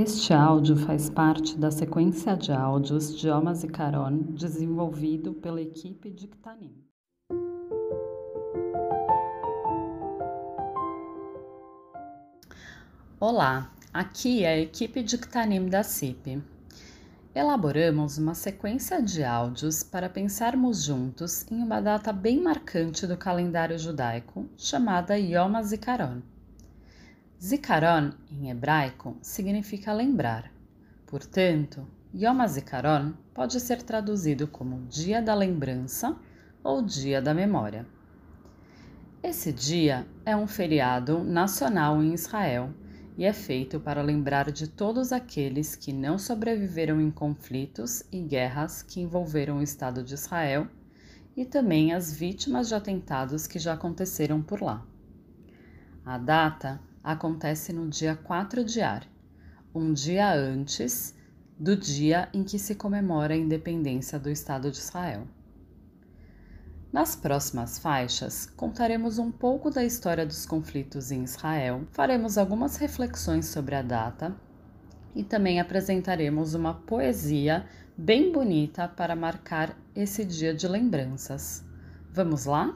Este áudio faz parte da sequência de áudios de Omas e Caron desenvolvido pela equipe de Ktanim. Olá, aqui é a equipe de Ktanim da CIP. Elaboramos uma sequência de áudios para pensarmos juntos em uma data bem marcante do calendário judaico chamada Yom HaZikaron. Zikaron, em hebraico, significa lembrar. Portanto, Yom HaZikaron pode ser traduzido como Dia da Lembrança ou Dia da Memória. Esse dia é um feriado nacional em Israel e é feito para lembrar de todos aqueles que não sobreviveram em conflitos e guerras que envolveram o Estado de Israel e também as vítimas de atentados que já aconteceram por lá. A data acontece no dia 4 de Ar, um dia antes do dia em que se comemora a independência do Estado de Israel. Nas próximas faixas, contaremos um pouco da história dos conflitos em Israel, faremos algumas reflexões sobre a data e também apresentaremos uma poesia bem bonita para marcar esse dia de lembranças. Vamos lá?